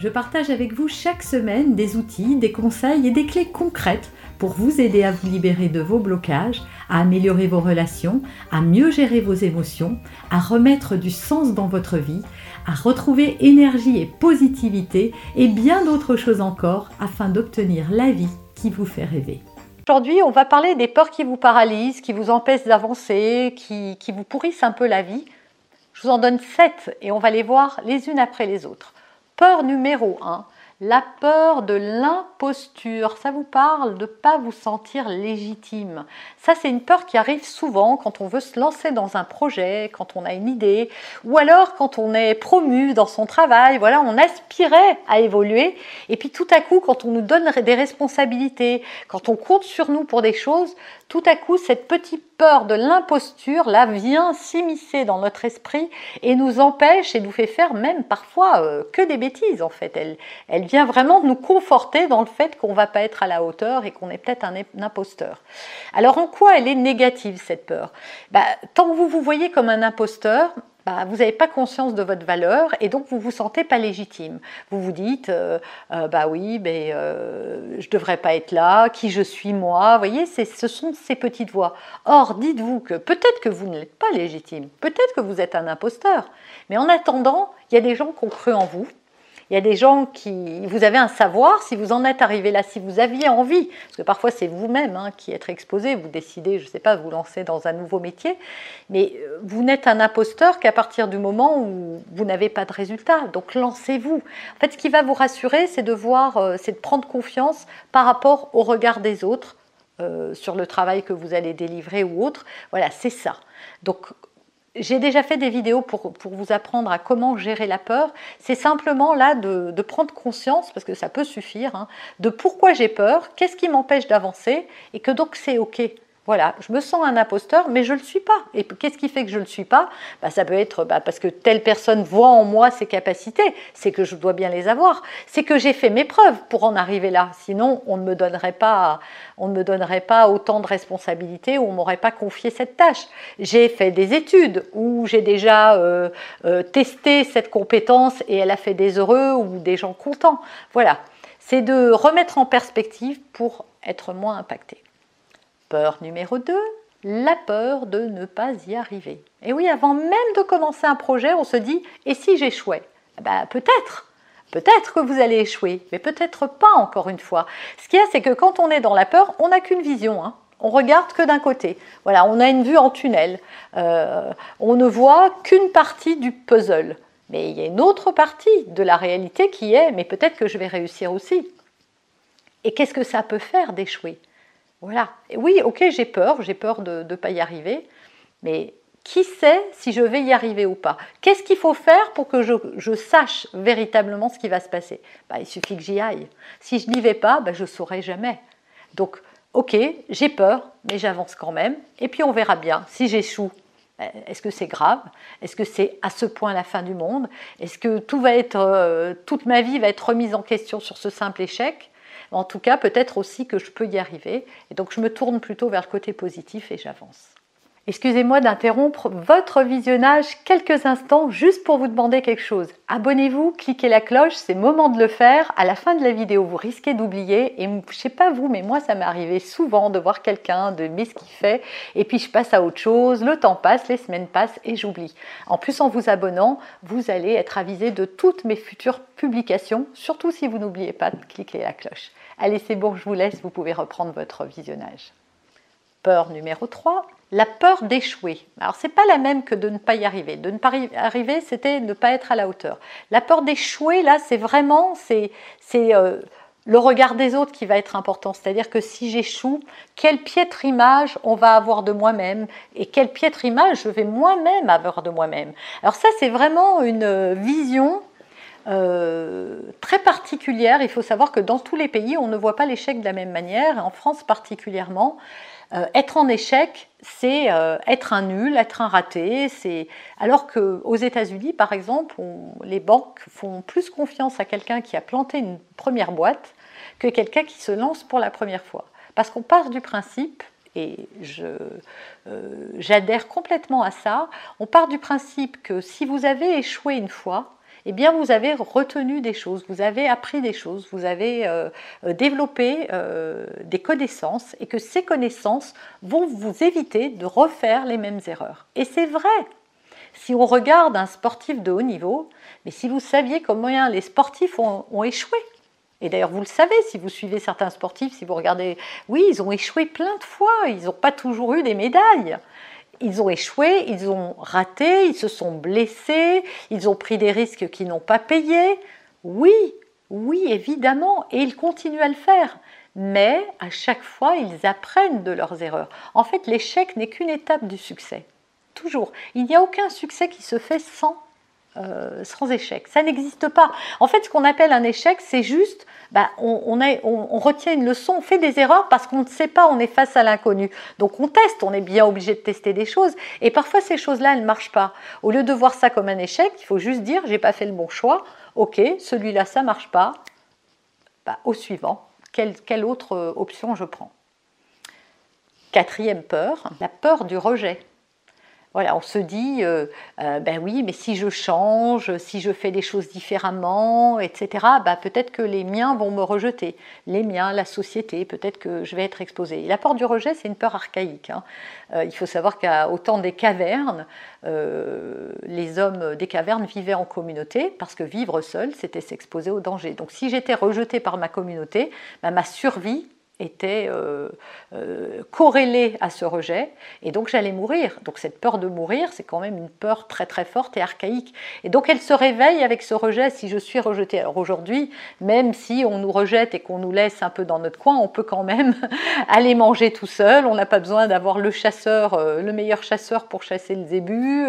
je partage avec vous chaque semaine des outils, des conseils et des clés concrètes pour vous aider à vous libérer de vos blocages, à améliorer vos relations, à mieux gérer vos émotions, à remettre du sens dans votre vie, à retrouver énergie et positivité et bien d'autres choses encore afin d'obtenir la vie qui vous fait rêver. Aujourd'hui, on va parler des peurs qui vous paralysent, qui vous empêchent d'avancer, qui, qui vous pourrissent un peu la vie. Je vous en donne sept et on va les voir les unes après les autres. Peur numéro 1, la peur de l'imposture, ça vous parle de ne pas vous sentir légitime. Ça, c'est une peur qui arrive souvent quand on veut se lancer dans un projet, quand on a une idée, ou alors quand on est promu dans son travail. Voilà, on aspirait à évoluer, et puis tout à coup, quand on nous donne des responsabilités, quand on compte sur nous pour des choses, tout à coup, cette petite peur de l'imposture, là, vient s'immiscer dans notre esprit et nous empêche et nous fait faire même parfois euh, que des bêtises, en fait. Elle, elle vient vraiment nous conforter dans le fait qu'on ne va pas être à la hauteur et qu'on est peut-être un, imposteur. Alors, en quoi elle est négative, cette peur? Bah, Tant que vous vous voyez comme un imposteur, bah, vous n'avez pas conscience de votre valeur et donc vous vous sentez pas légitime. Vous vous dites, euh, euh, bah oui, mais euh, je devrais pas être là, qui je suis moi? Vous voyez, ce sont ces petites voix. Or, dites-vous que peut-être que vous n'êtes pas légitime, peut-être que vous êtes un imposteur, mais en attendant, il y a des gens qui ont cru en vous, il y a des gens qui. Vous avez un savoir, si vous en êtes arrivé là, si vous aviez envie, parce que parfois c'est vous-même hein, qui êtes exposé, vous décidez, je ne sais pas, vous lancer dans un nouveau métier, mais euh, vous n'êtes un imposteur qu'à partir du moment où vous n'avez pas de résultat. Donc lancez-vous. En fait, ce qui va vous rassurer, c'est de voir, euh, c'est de prendre confiance par rapport au regard des autres. Euh, sur le travail que vous allez délivrer ou autre. Voilà, c'est ça. Donc j'ai déjà fait des vidéos pour, vous apprendre à comment gérer la peur. C'est simplement là de, prendre conscience, parce que ça peut suffire, hein, de pourquoi j'ai peur, qu'est-ce qui m'empêche d'avancer, et que donc c'est OK. Voilà, je me sens un imposteur, mais je ne le suis pas. Et qu'est-ce qui fait que je ne le suis pas? Bah, Ça peut être bah, parce que telle personne voit en moi ses capacités, c'est que je dois bien les avoir. C'est que j'ai fait mes preuves pour en arriver là. Sinon, on ne me donnerait pas, on ne me donnerait pas autant de responsabilités ou on m'aurait pas confié cette tâche. J'ai fait des études où j'ai déjà euh, euh, testé cette compétence et elle a fait des heureux ou des gens contents. Voilà, c'est de remettre en perspective pour être moins impacté. Peur numéro 2, la peur de ne pas y arriver. Et oui, avant même de commencer un projet, on se dit et si j'échouais? Ben, Peut-être. Peut-être que vous allez échouer, mais peut-être pas encore une fois. Ce qu'il y a, c'est que quand on est dans la peur, on n'a qu'une vision. Hein. On regarde que d'un côté. Voilà, on a une vue en tunnel. Euh, on ne voit qu'une partie du puzzle. Mais il y a une autre partie de la réalité qui est, mais peut-être que je vais réussir aussi. Et qu'est-ce que ça peut faire d'échouer? Voilà. oui, ok, j'ai peur, j'ai peur de ne pas y arriver, mais qui sait si je vais y arriver ou pas? Qu'est-ce qu'il faut faire pour que je, sache véritablement ce qui va se passer? Bah, Il suffit que j'y aille. Si je n'y vais pas, bah, je ne saurai jamais. Donc, ok, j'ai peur, mais j'avance quand même, et puis on verra bien. Si j'échoue, bah, est-ce que c'est grave? Est-ce que c'est à ce point la fin du monde? Est-ce que tout va être, euh, toute ma vie va être remise en question sur ce simple échec? En tout cas, peut-être aussi que je peux y arriver. Et donc, je me tourne plutôt vers le côté positif et j'avance. Excusez-moi d'interrompre votre visionnage quelques instants juste pour vous demander quelque chose. Abonnez-vous, cliquez la cloche, c'est moment de le faire. À la fin de la vidéo, vous risquez d'oublier. Et je sais pas vous, mais moi, ça m'est arrivé souvent de voir quelqu'un, de ce qu'il fait, et puis je passe à autre chose. Le temps passe, les semaines passent et j'oublie. En plus, en vous abonnant, vous allez être avisé de toutes mes futures publications, surtout si vous n'oubliez pas de cliquer la cloche. Allez, c'est bon, je vous laisse, vous pouvez reprendre votre visionnage. Peur numéro 3, la peur d'échouer. Alors, ce n'est pas la même que de ne pas y arriver. De ne pas y arriver, c'était ne pas être à la hauteur. La peur d'échouer, là, c'est vraiment c'est, euh, le regard des autres qui va être important. C'est-à-dire que si j'échoue, quelle piètre image on va avoir de moi-même et quelle piètre image je vais moi-même avoir de moi-même. Alors ça, c'est vraiment une vision euh, très particulière. Il faut savoir que dans tous les pays, on ne voit pas l'échec de la même manière. En France particulièrement, euh, être en échec, c'est euh, être un nul, être un raté. C'est alors qu'aux États-Unis, par exemple, les banques font plus confiance à quelqu'un qui a planté une première boîte que quelqu'un qui se lance pour la première fois. Parce qu'on part du principe, et j'adhère complètement à ça, on part du principe que si vous avez échoué une fois, eh bien vous avez retenu des choses, vous avez appris des choses, vous avez euh, euh, développé euh, des connaissances et que ces connaissances vont vous éviter de refaire les mêmes erreurs. Et c'est vrai. Si on regarde un sportif de haut niveau, mais si vous saviez comment les sportifs ont, ont échoué, et d'ailleurs, vous le savez, si vous suivez certains sportifs, si vous regardez, oui, ils ont échoué plein de fois, ils n'ont pas toujours eu des médailles ils ont échoué, ils ont raté, ils se sont blessés, ils ont pris des risques qu'ils n'ont pas payés. Oui, oui, évidemment, et ils continuent à le faire. Mais à chaque fois, ils apprennent de leurs erreurs. En fait, l'échec n'est qu'une étape du succès. Toujours. Il n'y a aucun succès qui se fait sans euh, sans échec. Ça n'existe pas. En fait, ce qu'on appelle un échec, c'est juste, bah, on, retient une leçon, on fait des erreurs parce qu'on ne sait pas, on est face à l'inconnu. Donc on teste, on est bien obligé de tester des choses. Et parfois, ces choses-là, elles ne marchent pas. Au lieu de voir ça comme un échec, il faut juste dire, j'ai pas fait le bon choix. Ok, celui-là, ça marche pas. Bah, au suivant, quelle autre euh, option je prends? Quatrième peur, la peur du rejet. Voilà, on se dit, euh, euh, ben oui, mais si je change, si je fais des choses différemment, etc., ben peut-être que les miens vont me rejeter. Les miens, la société, peut-être que je vais être exposé. la peur du rejet, c'est une peur archaïque. Hein. Euh, il faut savoir qu'au temps des cavernes, les hommes des cavernes vivaient en communauté parce que vivre seul, c'était s'exposer au danger. Donc si j'étais rejeté par ma communauté, ben, ma survie était euh, euh, corrélée à ce rejet, et donc j'allais mourir. Donc cette peur de mourir, c'est quand même une peur très très forte et archaïque. Et donc elle se réveille avec ce rejet si je suis rejeté. Alors aujourd'hui, même si on nous rejette et qu'on nous laisse un peu dans notre coin, on peut quand même aller manger tout seul. On n'a pas besoin d'avoir le chasseur, euh, le meilleur chasseur pour chasser le zébu.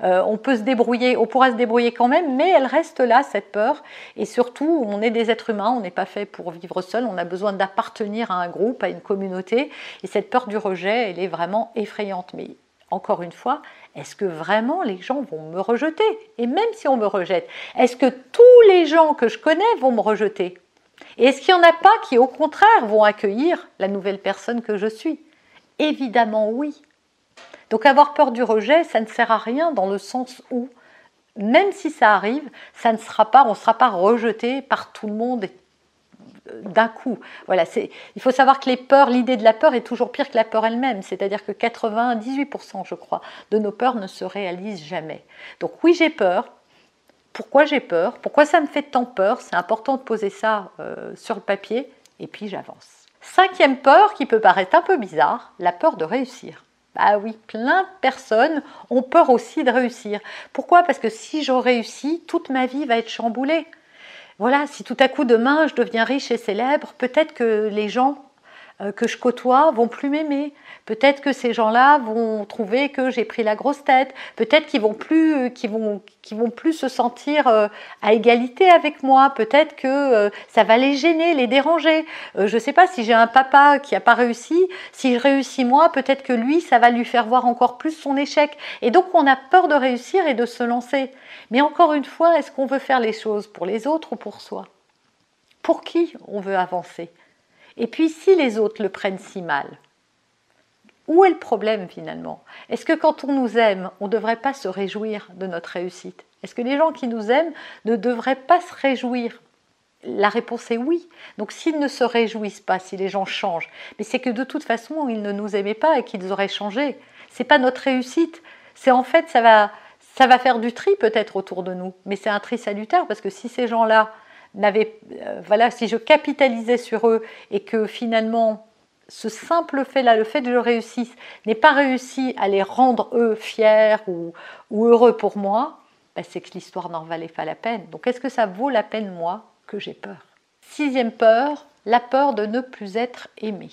on peut se débrouiller, on pourra se débrouiller quand même, mais elle reste là, cette peur. Et surtout, on est des êtres humains, on n'est pas fait pour vivre seul, on a besoin d'appartenir à un groupe, à une communauté. Et cette peur du rejet, elle est vraiment effrayante. Mais encore une fois, est-ce que vraiment les gens vont me rejeter? Et même si on me rejette, est-ce que tous les gens que je connais vont me rejeter? Et est-ce qu'il n'y en a pas qui, au contraire, vont accueillir la nouvelle personne que je suis? Évidemment oui. Donc avoir peur du rejet, ça ne sert à rien dans le sens où, même si ça arrive, ça ne sera pas, on ne sera pas rejeté par tout le monde et d'un coup. Voilà, il faut savoir que les peurs, l'idée de la peur est toujours pire que la peur elle-même. C'est-à-dire que 98%, je crois, de nos peurs ne se réalisent jamais. Donc oui, j'ai peur. Pourquoi j'ai peur? Pourquoi ça me fait tant peur? C'est important de poser ça euh, sur le papier et puis j'avance. Cinquième peur qui peut paraître un peu bizarre, la peur de réussir. Ah oui, plein de personnes ont peur aussi de réussir. Pourquoi? Parce que si je réussis, toute ma vie va être chamboulée voilà, si tout à coup demain je deviens riche et célèbre, peut-être que les gens que je côtoie vont plus m'aimer. Peut-être que ces gens-là vont trouver que j'ai pris la grosse tête. Peut-être qu'ils vont plus, euh, qu'ils vont, vont plus se sentir euh, à égalité avec moi. Peut-être que ça va les gêner, les déranger. je ne sais pas si j'ai un papa qui n'a pas réussi. Si je réussis moi, peut-être que lui, ça va lui faire voir encore plus son échec. Et donc on a peur de réussir et de se lancer. Mais encore une fois, est-ce qu'on veut faire les choses pour les autres ou pour soi? Pour qui on veut avancer? Et puis si les autres le prennent si mal, où est le problème finalement? Est-ce que quand on nous aime, on ne devrait pas se réjouir de notre réussite? Est-ce que les gens qui nous aiment ne devraient pas se réjouir? La réponse est oui. Donc s'ils ne se réjouissent pas, si les gens changent, mais c'est que de toute façon, ils ne nous aimaient pas et qu'ils auraient changé. C'est pas notre réussite. C'est en fait, ça va, ça va faire du tri peut-être autour de nous, mais c'est un tri salutaire parce que si ces gens-là euh, voilà, si je capitalisais sur eux et que finalement ce simple fait-là, le fait que je réussisse, n'ait pas réussi à les rendre eux fiers ou, heureux pour moi, ben, c'est que l'histoire n'en valait pas la peine. Donc est-ce que ça vaut la peine moi que j'ai peur? Sixième peur, la peur de ne plus être aimé.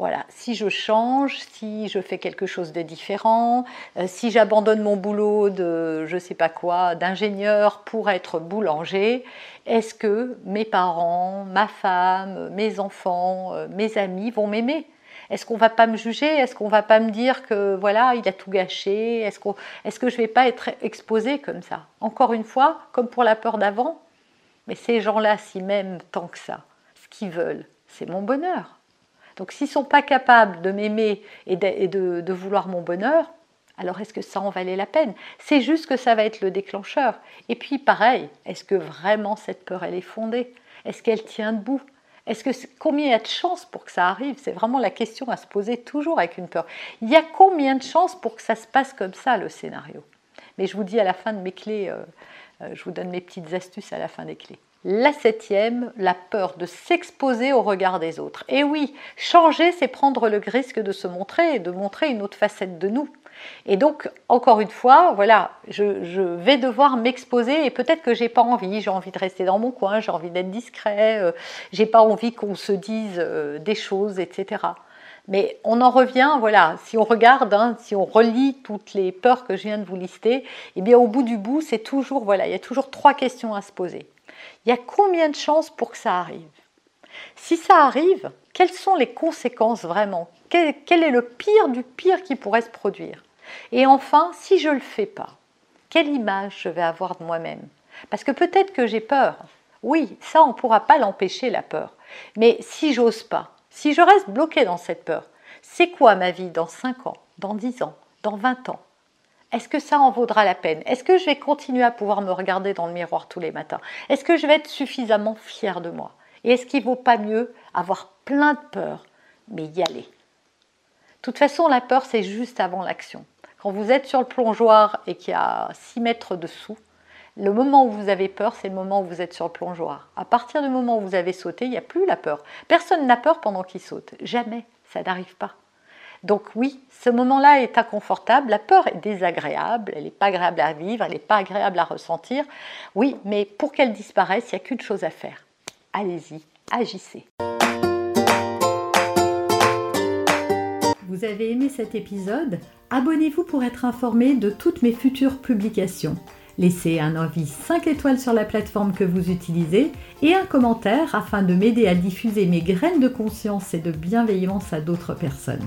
Voilà, si je change, si je fais quelque chose de différent, euh, si j'abandonne mon boulot de je sais pas quoi, d'ingénieur pour être boulanger, est-ce que mes parents, ma femme, mes enfants, euh, mes amis vont m'aimer? Est-ce qu'on va pas me juger? Est-ce qu'on va pas me dire que voilà, il a tout gâché? Est-ce est-ce que je vais pas être exposée comme ça? Encore une fois, comme pour la peur d'avant, mais ces gens-là s'y m'aiment tant que ça, ce qu'ils veulent, c'est mon bonheur. Donc s'ils ne sont pas capables de m'aimer et, de, vouloir mon bonheur, alors est-ce que ça en valait la peine? C'est juste que ça va être le déclencheur. Et puis pareil, est-ce que vraiment cette peur, elle est fondée? Est-ce qu'elle tient debout? Est-ce que combien il y a de chances pour que ça arrive? C'est vraiment la question à se poser toujours avec une peur. Il y a combien de chances pour que ça se passe comme ça le scénario? Mais je vous dis à la fin de mes clés, euh, euh, je vous donne mes petites astuces à la fin des clés. La septième, la peur de s'exposer au regard des autres. Et oui, changer, c'est prendre le risque de se montrer et de montrer une autre facette de nous. Et donc, encore une fois, voilà, je, vais devoir m'exposer et peut-être que j'ai pas envie, j'ai envie de rester dans mon coin, j'ai envie d'être discret, euh, j'ai pas envie qu'on se dise euh, des choses, etc. Mais on en revient, voilà, si on regarde, hein, si on relit toutes les peurs que je viens de vous lister, eh bien au bout du bout, c'est toujours, voilà, il y a toujours trois questions à se poser. Il y a combien de chances pour que ça arrive? Si ça arrive, quelles sont les conséquences vraiment? Quel, est le pire du pire qui pourrait se produire? Et enfin, si je ne le fais pas, quelle image je vais avoir de moi-même? Parce que peut-être que j'ai peur. Oui, ça, on ne pourra pas l'empêcher, la peur. Mais si j'ose pas, si je reste bloqué dans cette peur, c'est quoi ma vie dans 5 ans, dans 10 ans, dans 20 ans? Est-ce que ça en vaudra la peine? Est-ce que je vais continuer à pouvoir me regarder dans le miroir tous les matins? Est-ce que je vais être suffisamment fière de moi? Et est-ce qu'il ne vaut pas mieux avoir plein de peur, mais y aller? De toute façon, la peur, c'est juste avant l'action. Quand vous êtes sur le plongeoir et qu'il y a 6 mètres dessous, le moment où vous avez peur, c'est le moment où vous êtes sur le plongeoir. À partir du moment où vous avez sauté, il n'y a plus la peur. Personne n'a peur pendant qu'il saute. Jamais. Ça n'arrive pas. Donc oui, ce moment-là est inconfortable, la peur est désagréable, elle n'est pas agréable à vivre, elle n'est pas agréable à ressentir. Oui, mais pour qu'elle disparaisse, il n'y a qu'une chose à faire. Allez-y, agissez. Vous avez aimé cet épisode? Abonnez-vous pour être informé de toutes mes futures publications. Laissez un avis 5 étoiles sur la plateforme que vous utilisez et un commentaire afin de m'aider à diffuser mes graines de conscience et de bienveillance à d'autres personnes.